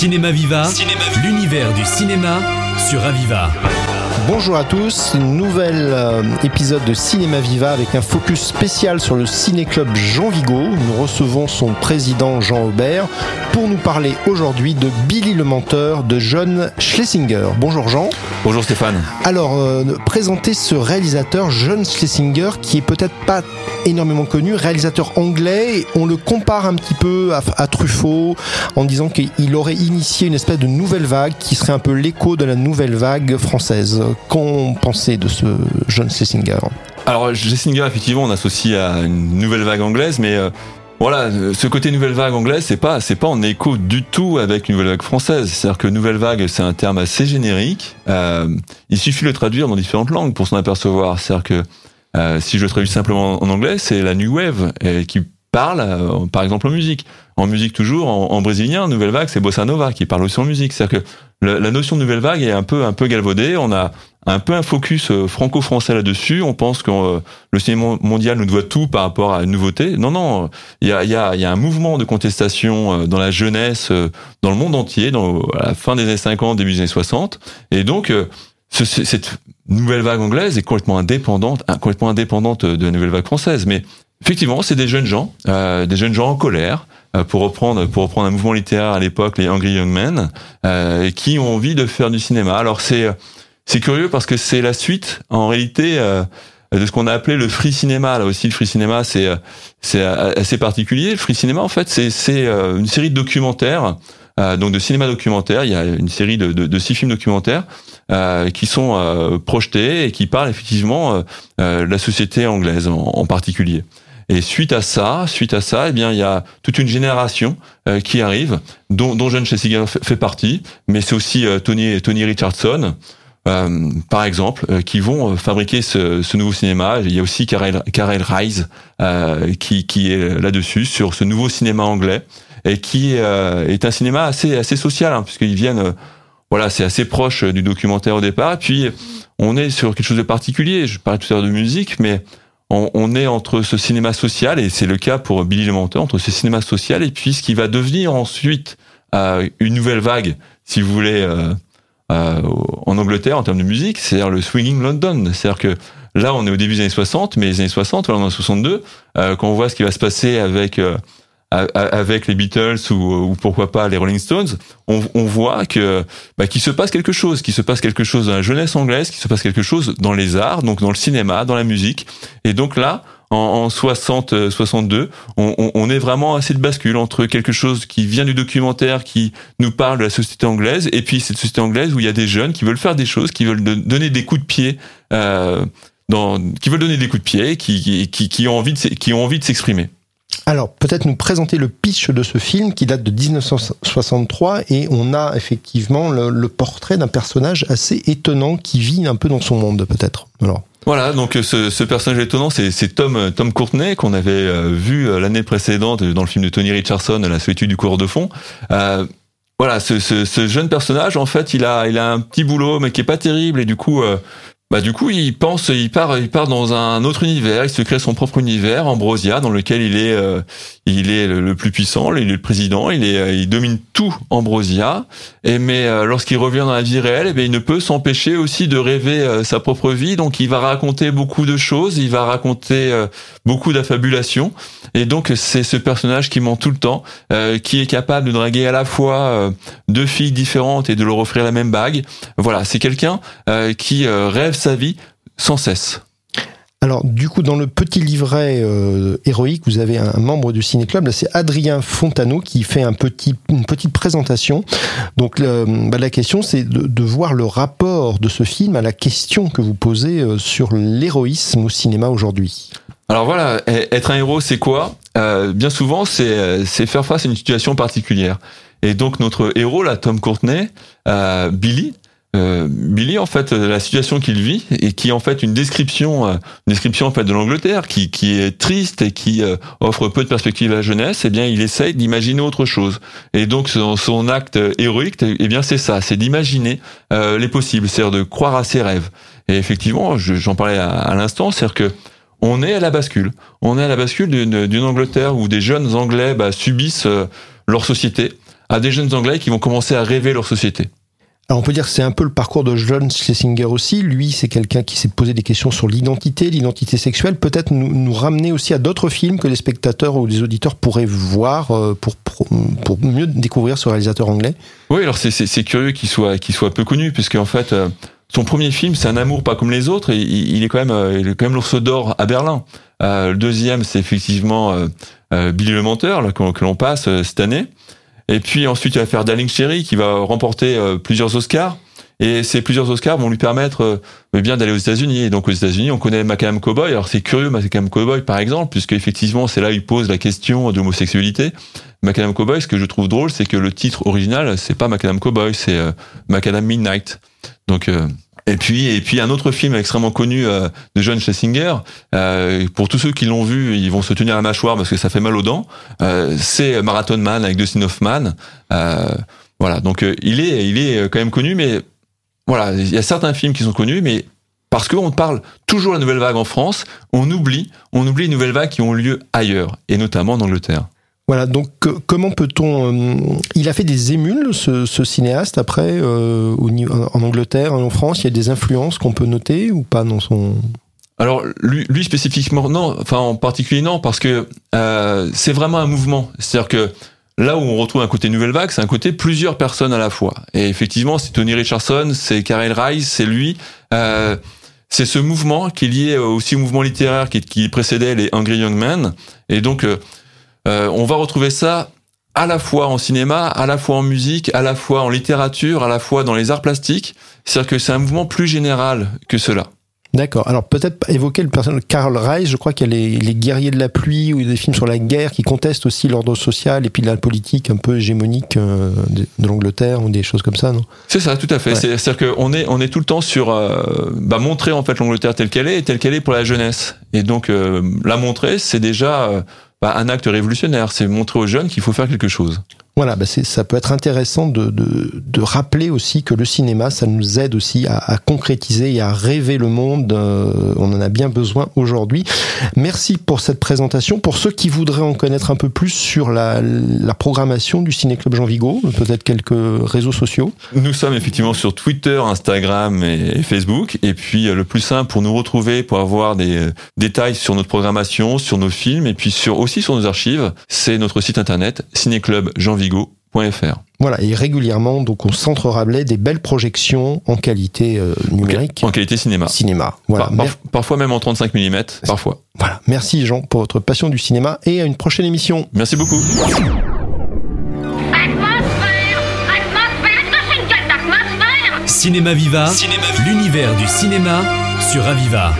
Cinéma Viva, l'univers du cinéma sur Aviva. Bonjour à tous, nouvel euh, épisode de Cinéma Viva avec un focus spécial sur le ciné-club Jean Vigo. Nous recevons son président Jean Aubert pour nous parler aujourd'hui de Billy le menteur de John Schlesinger. Bonjour Jean. Bonjour Stéphane. Alors, euh, présenter ce réalisateur John Schlesinger qui est peut-être pas énormément connu, réalisateur anglais. On le compare un petit peu à, à Truffaut en disant qu'il aurait initié une espèce de nouvelle vague qui serait un peu l'écho de la nouvelle vague française. Qu'en pensez de ce John Schlesinger Alors Schlesinger, effectivement, on associe à une nouvelle vague anglaise, mais euh, voilà, ce côté nouvelle vague anglaise, c'est pas, c'est pas en écho du tout avec une nouvelle vague française. C'est-à-dire que nouvelle vague, c'est un terme assez générique. Euh, il suffit de le traduire dans différentes langues pour s'en apercevoir. C'est-à-dire que euh, si je le traduis simplement en anglais, c'est la new wave et qui parle, euh, par exemple, en musique. En musique toujours, en, en brésilien, nouvelle vague, c'est bossa nova qui parle aussi en musique. C'est-à-dire que la notion de nouvelle vague est un peu un peu galvaudée. On a un peu un focus euh, franco-français là-dessus. On pense que euh, le cinéma mondial nous doit tout par rapport à une nouveauté. Non, non, il y a, y, a, y a un mouvement de contestation euh, dans la jeunesse, dans le monde entier, dans, à la fin des années 50, début des années 60. Et donc, ce, cette nouvelle vague anglaise est complètement indépendante, complètement indépendante de la nouvelle vague française. Mais effectivement, c'est des jeunes gens, euh, des jeunes gens en colère, euh, pour reprendre pour reprendre un mouvement littéraire à l'époque, les Angry Young Men, euh, qui ont envie de faire du cinéma. Alors c'est c'est curieux parce que c'est la suite, en réalité. Euh, de ce qu'on a appelé le free cinéma. Là aussi, le free cinéma, c'est c'est assez particulier. Le free cinéma, en fait, c'est c'est une série de documentaires, euh, donc de cinéma documentaire. Il y a une série de, de, de six films documentaires euh, qui sont euh, projetés et qui parlent effectivement de la société anglaise en, particulier. Et suite à ça, suite à ça, eh bien, il y a toute une génération qui arrive, dont, dont John Schlesinger fait, partie, mais c'est aussi Tony Tony Richardson. Euh, par exemple, euh, qui vont fabriquer ce, ce, nouveau cinéma. Il y a aussi Karel, Karel Reis euh, qui, qui est là-dessus, sur ce nouveau cinéma anglais, et qui est un cinéma assez, assez social, hein, puisqu'ils viennent... voilà, c'est assez proche du documentaire au départ. Puis, on est sur quelque chose de particulier. Je parlais tout à l'heure de musique, mais on, est entre ce cinéma social, et c'est le cas pour Billy le Menteur, entre ce cinéma social et puis ce qui va devenir ensuite une nouvelle vague, si vous voulez euh, en Angleterre en termes de musique, c'est-à-dire le swinging London. C'est-à-dire que là, on est au début des années 60, mais les années 60, voilà, on est en 62, euh, quand on voit ce qui va se passer avec euh, avec les Beatles ou, ou, pourquoi pas les Rolling Stones, on, voit que bah, qu'il se passe quelque chose, qu'il se passe quelque chose dans la jeunesse anglaise, qu'il se passe quelque chose dans les arts, donc dans le cinéma, dans la musique. Et donc là, en, en 60, 62, on, on, est vraiment à cette bascule entre quelque chose qui vient du documentaire, qui nous parle de la société anglaise, et puis cette société anglaise où il y a des jeunes qui veulent faire des choses, qui veulent donner des coups de pied. Euh, dans, qui veulent donner des coups de pied, qui, qui, de, qui ont envie de s'exprimer. Alors, peut-être nous présenter le pitch de ce film qui date de 1963 et on a effectivement le, portrait d'un personnage assez étonnant qui vit un peu dans son monde, peut-être. Alors. Voilà, donc ce, personnage étonnant, c'est Tom Tom Courtenay qu'on avait euh, vu euh, l'année précédente dans le film de Tony Richardson, La solitude du coureur de fond. Euh, voilà, ce, jeune personnage, en fait, il a il a un petit boulot, mais qui est pas terrible et du coup. Euh, bah du coup, il pense, il part, il part dans un autre univers. Il se crée son propre univers, Ambrosia, dans lequel il est, euh, il est le plus puissant, il est le président, il est, euh, il domine tout Ambrosia. Et mais euh, lorsqu'il revient dans la vie réelle, eh bien, il ne peut s'empêcher aussi de rêver sa propre vie. Donc, il va raconter beaucoup de choses, il va raconter beaucoup d'affabulations. Et donc, c'est ce personnage qui ment tout le temps, qui est capable de draguer à la fois deux filles différentes et de leur offrir la même bague. Voilà, c'est quelqu'un qui rêve sa vie sans cesse. Alors, du coup, dans le petit livret euh, héroïque, vous avez un membre du Ciné Club. C'est Adrien Fontano qui fait un petit, une petite présentation. Donc, bah, la question, c'est de, de, voir le rapport de ce film à la question que vous posez euh, sur l'héroïsme au cinéma aujourd'hui. Alors voilà, être un héros, c'est quoi? Euh, Bien souvent, c'est faire face à une situation particulière. Et donc notre héros, là, Tom Courtenay, Billy, euh, Billy en fait la situation qu'il vit et qui est en fait une description euh, une description en fait de l'Angleterre qui, qui est triste et qui euh, offre peu de perspectives à la jeunesse eh bien il essaye d'imaginer autre chose. Et donc son, son acte héroïque eh bien c'est ça c'est d'imaginer euh, les possibles c'est-à-dire de croire à ses rêves. Et effectivement j'en parlais à, l'instant c'est-à-dire que on est à la bascule. On est à la bascule d'une Angleterre où des jeunes Anglais bah, subissent leur société à des jeunes Anglais qui vont commencer à rêver leur société. Alors on peut dire que c'est un peu le parcours de John Schlesinger aussi. Lui, c'est quelqu'un qui s'est posé des questions sur l'identité, l'identité sexuelle. Peut-être nous, nous, ramener aussi à d'autres films que les spectateurs ou les auditeurs pourraient voir euh, pour, pour, mieux découvrir ce réalisateur anglais. Oui, alors c'est curieux qu'il soit, qu'il soit peu connu, puisque en fait, euh, son premier film, c'est Un amour pas comme les autres, et il est quand même, euh, il est quand même l'ours d'or à Berlin. Le deuxième, c'est effectivement Billy le menteur, que l'on passe cette année. Et puis ensuite, il va faire Darling Cherry, qui va remporter plusieurs Oscars. Et ces plusieurs Oscars vont lui permettre euh, bien d'aller aux États-Unis. Et donc aux États-Unis, on connaît Macadam Cowboy. Alors c'est curieux, Macadam Cowboy par exemple, puisque effectivement c'est là où il pose la question d'homosexualité. Macadam Cowboy, ce que je trouve drôle, c'est que le titre original, c'est pas Macadam Cowboy, c'est euh, Macadam Midnight. Donc euh, et puis, et puis un autre film extrêmement connu euh, de John Schlesinger. Euh, pour tous ceux qui l'ont vu, ils vont se tenir la mâchoire parce que ça fait mal aux dents. Euh, c'est Marathon Man avec Dustin Hoffman. voilà, donc il est, il est quand même connu, mais voilà, il y a certains films qui sont connus, mais parce qu'on parle toujours de la nouvelle vague en France, on oublie, on oublie les nouvelles vagues qui ont lieu ailleurs, et notamment en Angleterre. Voilà, donc comment peut-on... Euh, il a fait des émules, ce, cinéaste, après, euh, en Angleterre, en France, il y a des influences qu'on peut noter ou pas dans son... Alors lui, spécifiquement non, enfin en particulier non, parce que euh, c'est vraiment un mouvement. C'est-à-dire que Là où on retrouve un côté nouvelle vague, c'est un côté plusieurs personnes à la fois. Et effectivement, c'est Tony Richardson, c'est Karel Rice, c'est lui. C'est ce mouvement qui est lié aussi au mouvement littéraire qui, précédait les Angry Young Men. Et donc, on va retrouver ça à la fois en cinéma, à la fois en musique, à la fois en littérature, à la fois dans les arts plastiques. C'est-à-dire que c'est un mouvement plus général que cela. D'accord. Alors peut-être évoquer le personnage de Karl Reich. Je crois qu'il y a les, les, guerriers de la pluie ou des films sur la guerre qui contestent aussi l'ordre social et puis la politique un peu hégémonique euh, de, de l'Angleterre ou des choses comme ça, non? C'est ça, tout à fait. Ouais. C'est-à-dire qu'on est on est tout le temps sur euh, bah, montrer en fait l'Angleterre telle qu'elle est et telle qu'elle est pour la jeunesse. Et donc euh, la montrer, c'est déjà euh, bah, un acte révolutionnaire. C'est montrer aux jeunes qu'il faut faire quelque chose. Voilà, bah ça peut être intéressant de, rappeler aussi que le cinéma, ça nous aide aussi à, concrétiser et à rêver le monde. Euh, on en a bien besoin aujourd'hui. Merci pour cette présentation. Pour ceux qui voudraient en connaître un peu plus sur la, programmation du Ciné Club Jean Vigo, peut-être quelques réseaux sociaux. Nous sommes effectivement sur Twitter, Instagram et Facebook. Et puis euh, le plus simple pour nous retrouver, pour avoir des euh, détails sur notre programmation, sur nos films et puis aussi sur nos archives, c'est notre site internet cinéclub Voilà, et régulièrement, donc au Centre Rabelais, des belles projections en qualité euh, numérique. En qualité cinéma. Cinéma, voilà. Par, par, parfois même en 35 mm, parfois. Voilà, merci Jean pour votre passion du cinéma et à une prochaine émission. Merci beaucoup. Cinéma Viva, Cinéma... l'univers du cinéma sur Aviva.